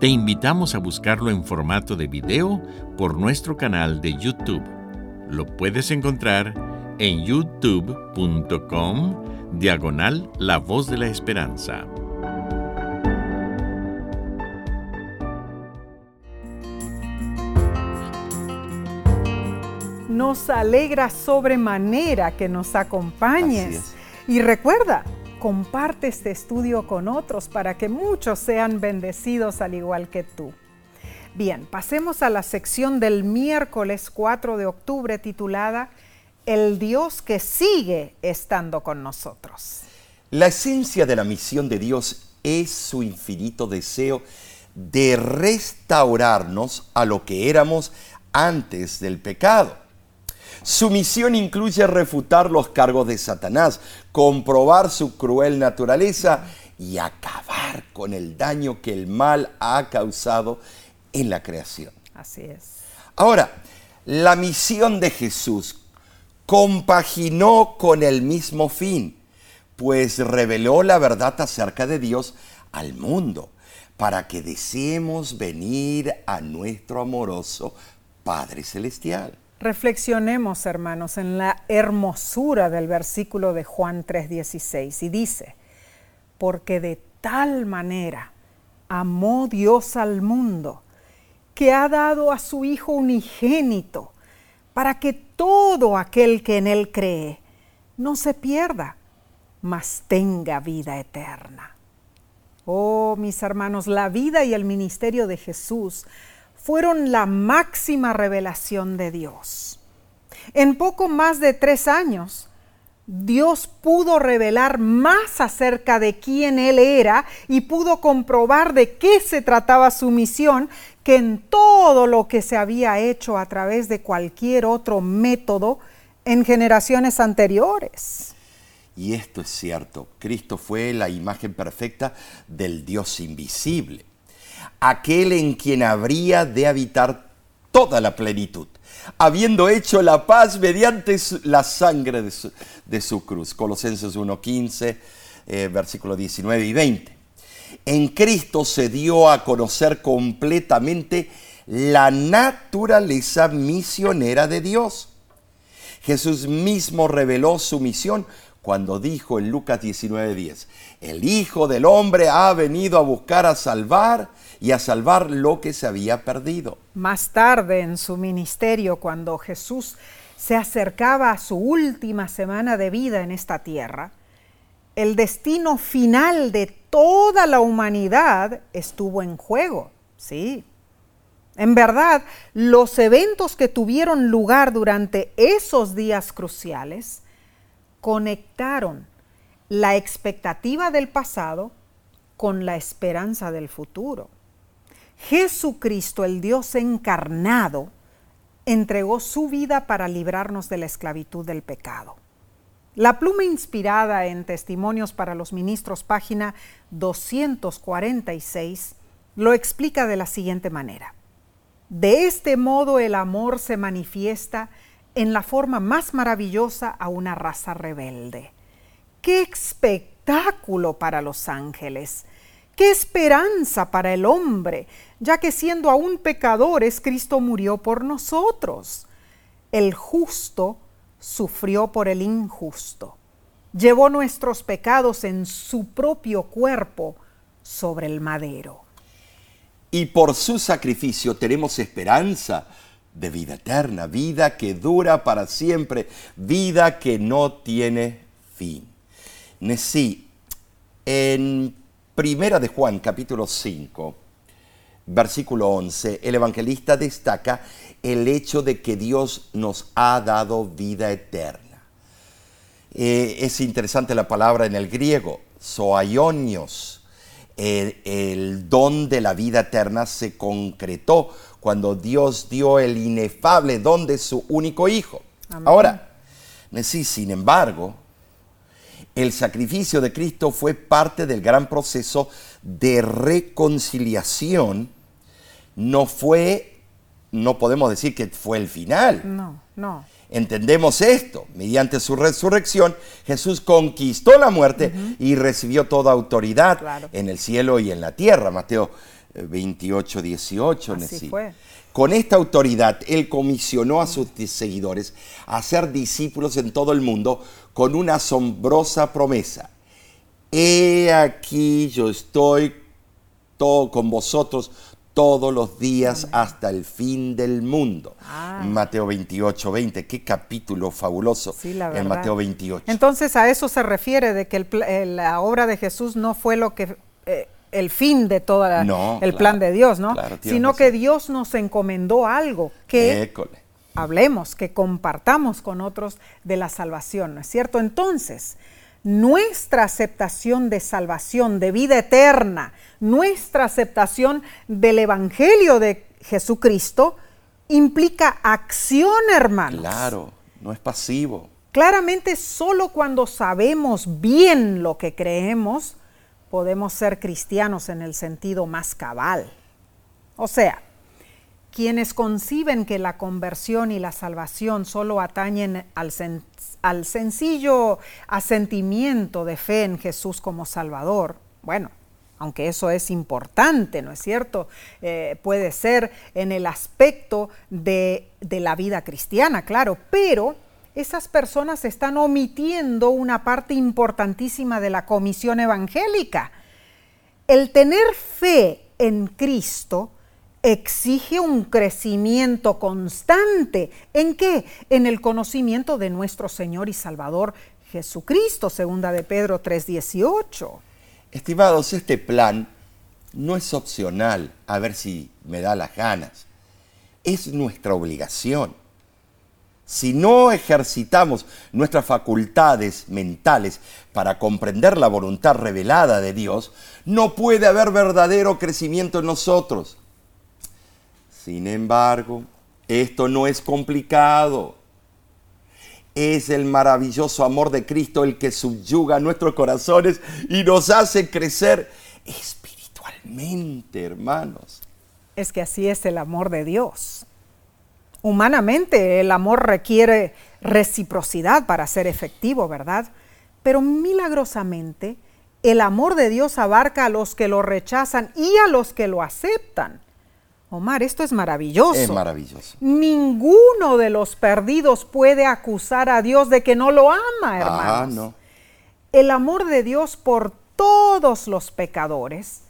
Te invitamos a buscarlo en formato de video por nuestro canal de YouTube. Lo puedes encontrar en youtube.com diagonal La Voz de la Esperanza. Nos alegra sobremanera que nos acompañes. Y recuerda, comparte este estudio con otros para que muchos sean bendecidos al igual que tú. Bien, pasemos a la sección del miércoles 4 de octubre titulada El Dios que sigue estando con nosotros. La esencia de la misión de Dios es su infinito deseo de restaurarnos a lo que éramos antes del pecado. Su misión incluye refutar los cargos de Satanás, comprobar su cruel naturaleza y acabar con el daño que el mal ha causado en la creación. Así es. Ahora, la misión de Jesús compaginó con el mismo fin, pues reveló la verdad acerca de Dios al mundo, para que deseemos venir a nuestro amoroso Padre Celestial. Reflexionemos, hermanos, en la hermosura del versículo de Juan 3:16 y dice, porque de tal manera amó Dios al mundo, que ha dado a su Hijo unigénito, para que todo aquel que en Él cree no se pierda, mas tenga vida eterna. Oh, mis hermanos, la vida y el ministerio de Jesús fueron la máxima revelación de Dios. En poco más de tres años, Dios pudo revelar más acerca de quién Él era y pudo comprobar de qué se trataba su misión que en todo lo que se había hecho a través de cualquier otro método en generaciones anteriores. Y esto es cierto, Cristo fue la imagen perfecta del Dios invisible. Aquel en quien habría de habitar toda la plenitud, habiendo hecho la paz mediante la sangre de su, cruz. Colosenses 1.15, eh, versículos 19 y 20. En Cristo se dio a conocer completamente la naturaleza misionera de Dios. Jesús mismo reveló su misión cuando dijo en Lucas 19:10, el Hijo del Hombre ha venido a buscar a salvar y a salvar lo que se había perdido. Más tarde en su ministerio, cuando Jesús se acercaba a su última semana de vida en esta tierra, el destino final de toda la humanidad estuvo en juego, sí. En verdad, los eventos que tuvieron lugar durante esos días cruciales conectaron la expectativa del pasado con la esperanza del futuro. Jesucristo, el Dios encarnado, entregó su vida para librarnos de la esclavitud del pecado. La pluma inspirada en Testimonios para los Ministros, página 246, lo explica de la siguiente manera. De este modo el amor se manifiesta en la forma más maravillosa a una raza rebelde. ¡Qué espectáculo para los ángeles! ¡Qué esperanza para el hombre! Ya que siendo aún pecadores, Cristo murió por nosotros. El justo sufrió por el injusto. Llevó nuestros pecados en su propio cuerpo sobre el madero. Y por su sacrificio tenemos esperanza de vida eterna, vida que dura para siempre, vida que no tiene fin. Sí, en Primera de Juan, capítulo 5, versículo 11, el evangelista destaca el hecho de que Dios nos ha dado vida eterna. Eh, es interesante la palabra en el griego, zoaionios. El, el, don de la vida eterna se concretó cuando Dios dio el inefable don de su único hijo. Ahora, sí, sin embargo, el sacrificio de Cristo fue parte del gran proceso de reconciliación. No fue no podemos decir que fue el final. No, no. Entendemos esto. Mediante su resurrección, Jesús conquistó la muerte y recibió toda autoridad en el cielo y en la tierra. Mateo 28, eh, 18. Así fue. Con esta autoridad, Él comisionó a sus seguidores a ser discípulos en todo el mundo con una asombrosa promesa. He aquí yo estoy todo con vosotros todos los días hasta el fin del mundo. Ah. Mateo 28, 20. Qué capítulo fabuloso en Mateo 28. Entonces a eso se refiere de que la obra de Jesús no fue lo que... Eh, el fin de todo el plan de Dios, ¿no? Sino que Dios nos encomendó algo que hablemos, que compartamos con otros de la salvación, ¿no es cierto? Entonces, nuestra aceptación de salvación, de vida eterna, nuestra aceptación del Evangelio de Jesucristo implica acción, hermanos. Claro, no es pasivo. Claramente solo cuando sabemos bien lo que creemos, podemos ser cristianos en el sentido más cabal. O sea, quienes conciben que la conversión y la salvación solo atañen al, al sencillo asentimiento de fe en Jesús como Salvador, bueno, aunque eso es importante, ¿no es cierto? Eh, puede ser en el aspecto de, de la vida cristiana, claro, pero esas personas están omitiendo una parte importantísima de la comisión evangélica. El tener fe en Cristo exige un crecimiento constante. ¿En qué? En el conocimiento de nuestro Señor y Salvador Jesucristo, segunda de Pedro 3:18. Estimados, este plan no es opcional, a ver si me da las ganas. Es nuestra obligación. Si no ejercitamos nuestras facultades mentales para comprender la voluntad revelada de Dios, no puede haber verdadero crecimiento en nosotros. Sin embargo, esto no es complicado. Es el maravilloso amor de Cristo el que subyuga nuestros corazones y nos hace crecer espiritualmente. Hermanos. Es que así es el amor de Dios. Humanamente el amor requiere reciprocidad para ser efectivo, ¿verdad? Pero milagrosamente el amor de Dios abarca a los que lo rechazan y a los que lo aceptan. Omar, esto es maravilloso. Es maravilloso. Ninguno de los perdidos puede acusar a Dios de que no lo ama, Ah, hermanos. no. El amor de Dios por todos los pecadores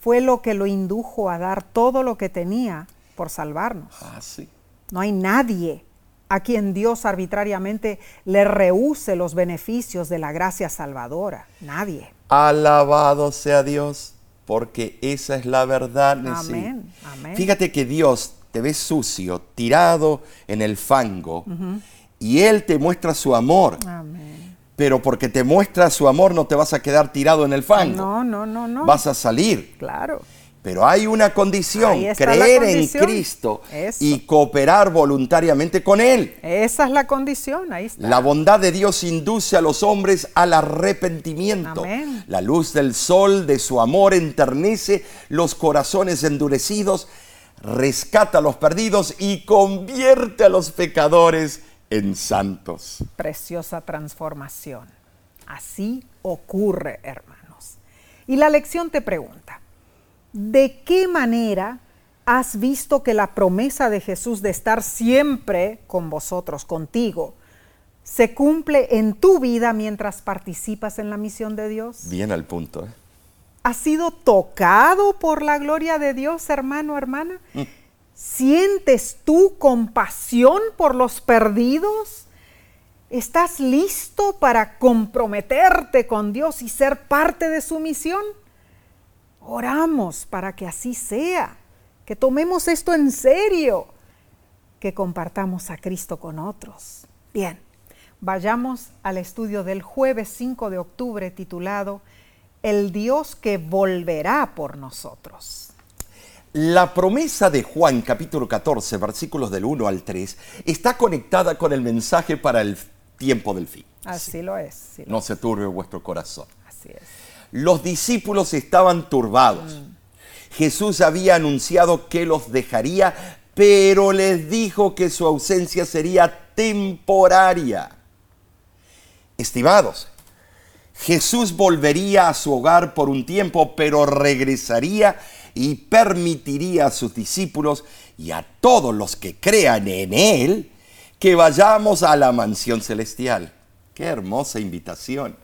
fue lo que lo indujo a dar todo lo que tenía por salvarnos. Ah, sí. No hay nadie a quien Dios arbitrariamente le rehúse los beneficios de la gracia salvadora. Nadie. Alabado sea Dios, porque esa es la verdad. Amén, amén. Fíjate que Dios te ve sucio, tirado en el fango, y Él te muestra su amor. Amén. Pero porque te muestra su amor no te vas a quedar tirado en el fango. No, no, no, no. Vas a salir. Claro. Pero hay una condición, creer en. Cristo Eso. y cooperar voluntariamente con Él. Esa es la condición, ahí está. La bondad de Dios induce a los hombres al arrepentimiento. Amén. La luz del sol de su amor enternece los corazones endurecidos, rescata a los perdidos y convierte a los pecadores en santos. Preciosa transformación. Así ocurre, hermanos. Y la lección te pregunta, ¿de qué manera has visto que la promesa de Jesús de estar siempre con vosotros, contigo, se cumple en tu vida mientras participas en la misión de Dios? Bien al punto. ¿eh? ¿Has sido tocado por la gloria de Dios, hermano, hermana? ¿Sientes tú compasión por los perdidos? ¿Estás listo para comprometerte con Dios y ser parte de su misión? Oramos para que así sea, que tomemos esto en serio, que compartamos a Cristo con otros. Bien, vayamos al estudio del jueves 5 de octubre titulado El Dios que volverá por nosotros. La promesa de Juan capítulo 14 versículos del 1 al 3 está conectada con el mensaje para el tiempo del fin. Así lo es, sí, No se turbe vuestro corazón. así es. Los discípulos estaban turbados. Jesús había anunciado que los dejaría, pero les dijo que su ausencia sería temporaria. Estimados, Jesús volvería a su hogar por un tiempo, pero regresaría y permitiría a sus discípulos y a todos los que crean en Él que vayamos a la mansión celestial. Qué hermosa invitación.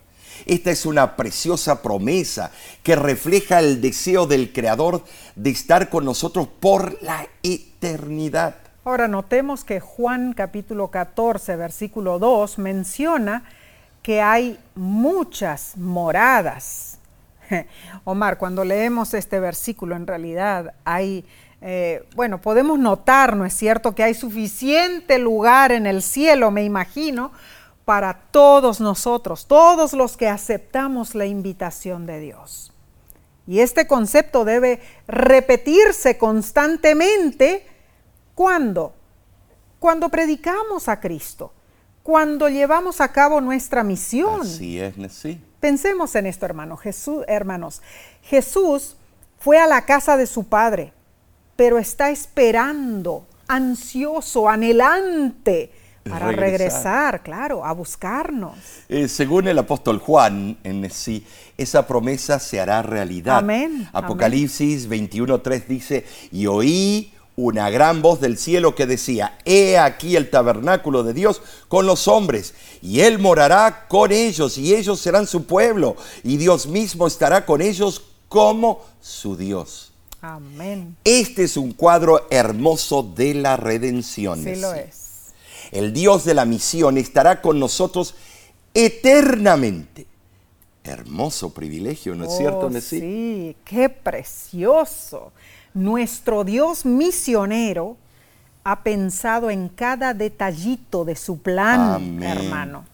Esta es una preciosa promesa que refleja el deseo del Creador de estar con nosotros por la eternidad. Ahora notemos que Juan capítulo 14, versículo 2 menciona que hay muchas moradas. Omar, cuando leemos este versículo, en realidad hay, eh, bueno, podemos notar, ¿no es cierto?, que hay suficiente lugar en el cielo, me imagino, para todos nosotros, todos los que aceptamos la invitación de Dios. Y este concepto debe repetirse constantemente cuando cuando predicamos a Cristo, cuando llevamos a cabo nuestra misión. Así es, sí. Pensemos en esto, hermano. Jesús, hermanos, Jesús fue a la casa de su padre, pero está esperando, ansioso, anhelante para Regresar. regresar, claro, a buscarnos. Eh, según el apóstol Juan en sí, esa promesa se hará realidad. Amén, Apocalipsis 21.3 dice, y oí una gran voz del cielo que decía, he aquí el tabernáculo de Dios con los hombres, y Él morará con ellos, y ellos serán su pueblo, y Dios mismo estará con ellos como su Dios. Amén. Este es un cuadro hermoso de la redención. Sí lo es. El Dios de la misión estará con nosotros eternamente. Hermoso privilegio, ¿no es cierto, Oh, Nesí? Sí, qué precioso. Nuestro Dios misionero ha pensado en cada detallito de su plan, Amén. hermano.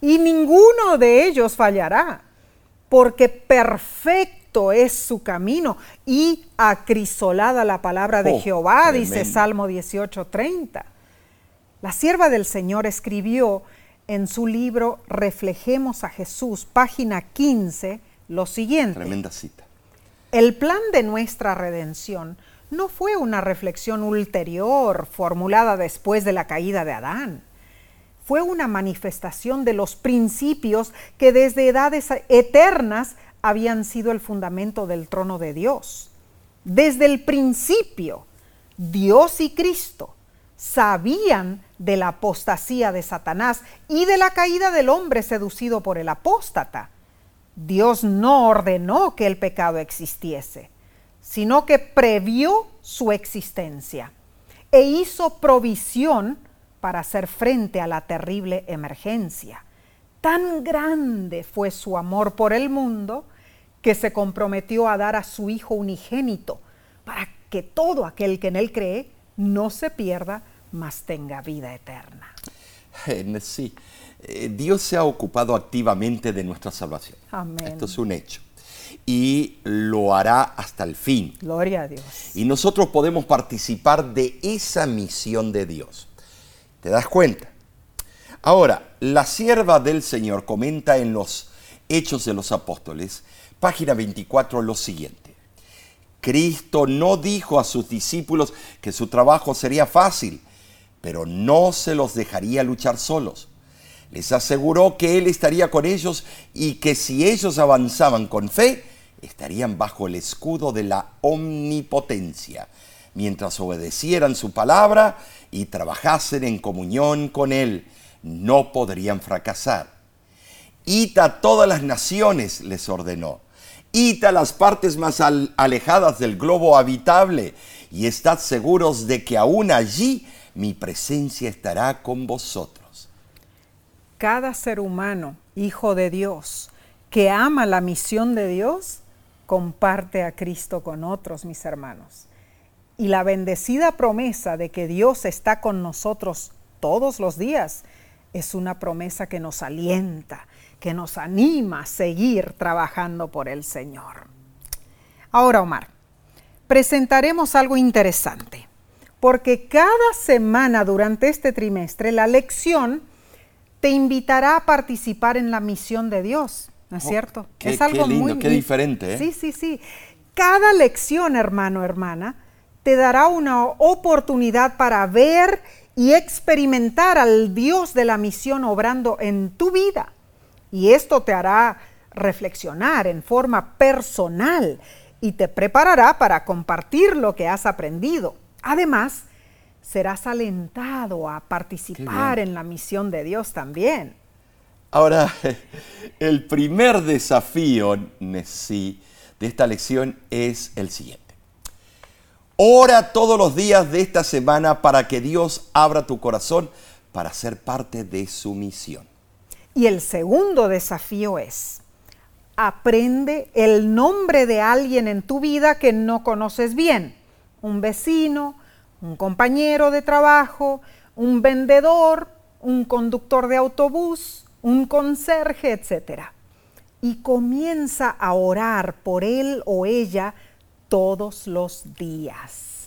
Y ninguno de ellos fallará, porque perfecto es su camino y acrisolada la palabra de Oh, Jehová, dice. Salmo 18:30. La sierva del Señor escribió en su libro Reflejemos a Jesús, página 15, lo siguiente. Tremenda cita. El plan de nuestra redención no fue una reflexión ulterior formulada después de la caída de Adán. Fue una manifestación de los principios que desde edades eternas habían sido el fundamento del trono de Dios. Desde el principio, Dios y Cristo sabían de la apostasía de Satanás y de la caída del hombre seducido por el apóstata. Dios no ordenó que el pecado existiese sino que previó su existencia e hizo provisión para hacer frente a la terrible emergencia. Tan grande fue su amor por el mundo que se comprometió a dar a su Hijo unigénito para que todo aquel que en él cree no se pierda, mas tenga vida eterna. Sí, eh, Dios se ha ocupado activamente de nuestra salvación. Amén. Esto es un hecho y lo hará hasta el fin. Gloria a Dios. Y nosotros podemos participar de esa misión de Dios. ¿Te das cuenta? Ahora, la sierva del Señor comenta en los Hechos de los Apóstoles, página 24, lo siguiente. Cristo no dijo a sus discípulos que su trabajo sería fácil, pero no se los dejaría luchar solos. Les aseguró que Él estaría con ellos y que si ellos avanzaban con fe, estarían bajo el escudo de la omnipotencia, mientras obedecieran su palabra y trabajasen en comunión con Él, no podrían fracasar. Ita a todas las naciones, les ordenó. Ita a las partes más alejadas del globo habitable y estad seguros de que aún allí mi presencia estará con vosotros. Cada ser humano, hijo de Dios, que ama la misión de Dios, comparte a Cristo con otros, mis hermanos. Y la bendecida promesa de que Dios está con nosotros todos los días es una promesa que nos alienta, que nos anima a seguir trabajando por el Señor. Ahora, Omar, presentaremos algo interesante, porque cada semana durante este trimestre la lección te invitará a participar en la misión de Dios. ¿no es oh, cierto? Qué, es algo lindo, muy qué diferente. ¿eh? Sí, sí, sí. Cada lección, hermano, hermana, te dará una oportunidad para ver y experimentar al Dios de la misión obrando en tu vida. Y esto te hará reflexionar en forma personal y te preparará para compartir lo que has aprendido. Además, serás alentado a participar en la misión de Dios también. Ahora, el primer desafío, Nessie, de esta lección es el siguiente. Ora todos los días de esta semana para que Dios abra tu corazón para ser parte de su misión. Y el segundo desafío es, aprende el nombre de alguien en tu vida que no conoces bien. Un vecino, un compañero de trabajo, un vendedor, un conductor de autobús, un conserje, etc. Y comienza a orar por él o ella todos los días.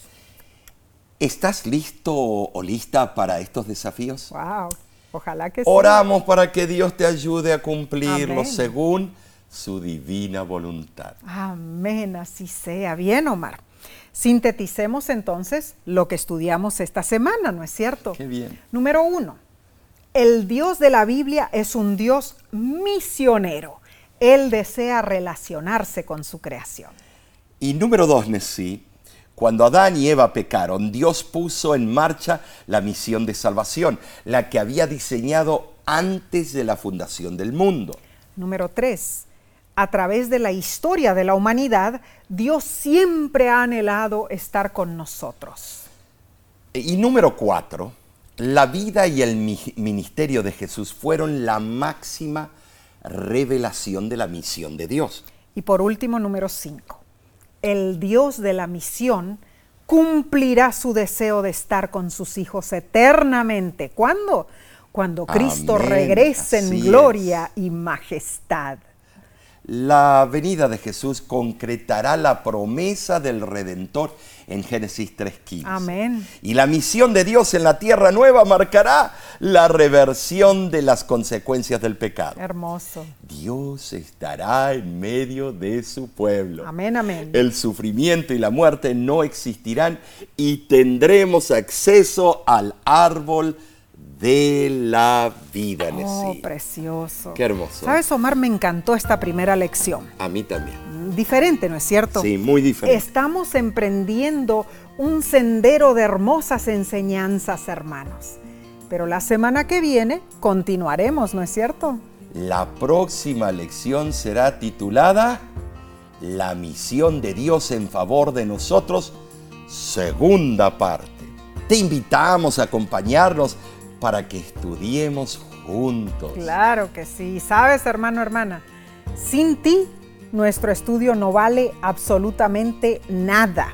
¿Estás listo o lista para estos desafíos? Wow, ojalá que sí. Oramos para que Dios te ayude a cumplirlos según su divina voluntad. Amén, así sea. Bien, Omar. Sinteticemos entonces lo que estudiamos esta semana, ¿no es cierto? Qué bien. Número uno, el Dios de la Biblia es un Dios misionero. Él desea relacionarse con su creación. Y número dos, Nessie, cuando Adán y Eva pecaron, Dios puso en marcha la misión de salvación, la que había diseñado antes de la fundación del mundo. Número tres, a través de la historia de la humanidad, Dios siempre ha anhelado estar con nosotros. Y número cuatro, la vida y el ministerio de Jesús fueron la máxima revelación de la misión de Dios. Y por último, número 5. El Dios de la misión cumplirá su deseo de estar con sus hijos eternamente. ¿Cuándo? Cuando Cristo regrese en gloria y majestad. la venida de Jesús concretará la promesa del Redentor en Génesis 3.15. Amén. Y la misión de Dios en la tierra nueva marcará la reversión de las consecuencias del pecado. Hermoso. Dios estará en medio de su pueblo. Amén, amén. El sufrimiento y la muerte no existirán y tendremos acceso al árbol de la vida. Oh, Nesí. precioso. Qué hermoso. ¿Sabes, Omar? Me encantó esta primera lección. A mí también. Diferente, ¿no es cierto? Sí, muy diferente. Estamos emprendiendo un sendero de hermosas enseñanzas, hermanos. Pero la semana que viene continuaremos, ¿no es cierto? La próxima lección será titulada La misión de Dios en favor de nosotros, segunda parte. Te invitamos a acompañarnos para que estudiemos juntos. Claro que sí. Sabes, hermano, hermana, sin ti nuestro estudio no vale absolutamente nada.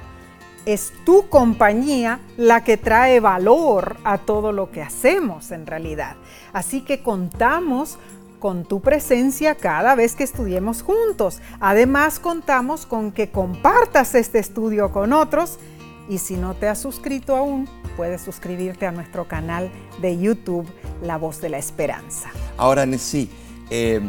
Es tu compañía la que trae valor a todo lo que hacemos en realidad. Así que contamos con tu presencia cada vez que estudiemos juntos. Además, contamos con que compartas este estudio con otros y si no te has suscrito aún, puedes suscribirte a nuestro canal de YouTube, La Voz de la Esperanza. Ahora, Nesí, eh,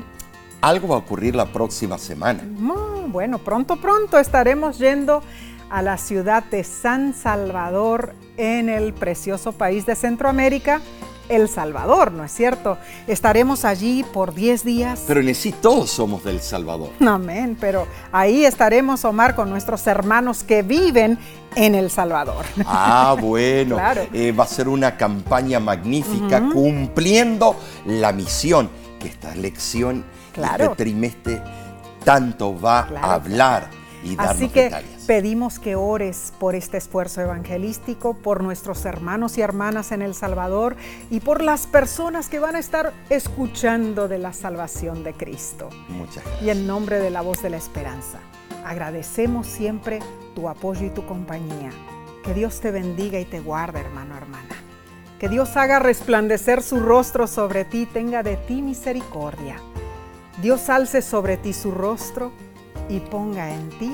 algo va a ocurrir la próxima semana. Mm, Bueno, pronto, pronto estaremos yendo a la ciudad de San Salvador en el precioso país de Centroamérica, El Salvador, ¿no es cierto? Estaremos allí por 10 días. Pero Nesí, todos somos del Salvador. Amén, pero ahí estaremos, Omar, con nuestros hermanos que viven en El Salvador. Ah, bueno. Claro. Eh, va a ser una campaña magnífica cumpliendo la misión que esta lección, Claro. este trimestre, tanto va Claro, a hablar y darnos Así que detalles. Pedimos que ores por este esfuerzo evangelístico, por nuestros hermanos y hermanas en El Salvador y por las personas que van a estar escuchando de la salvación de Cristo. Muchas gracias. Y en nombre de la voz de la esperanza, agradecemos siempre tu apoyo y tu compañía. Que Dios te bendiga y te guarde, hermano, hermana. Que Dios haga resplandecer su rostro sobre ti y tenga de ti misericordia. Dios alce sobre ti su rostro y ponga en ti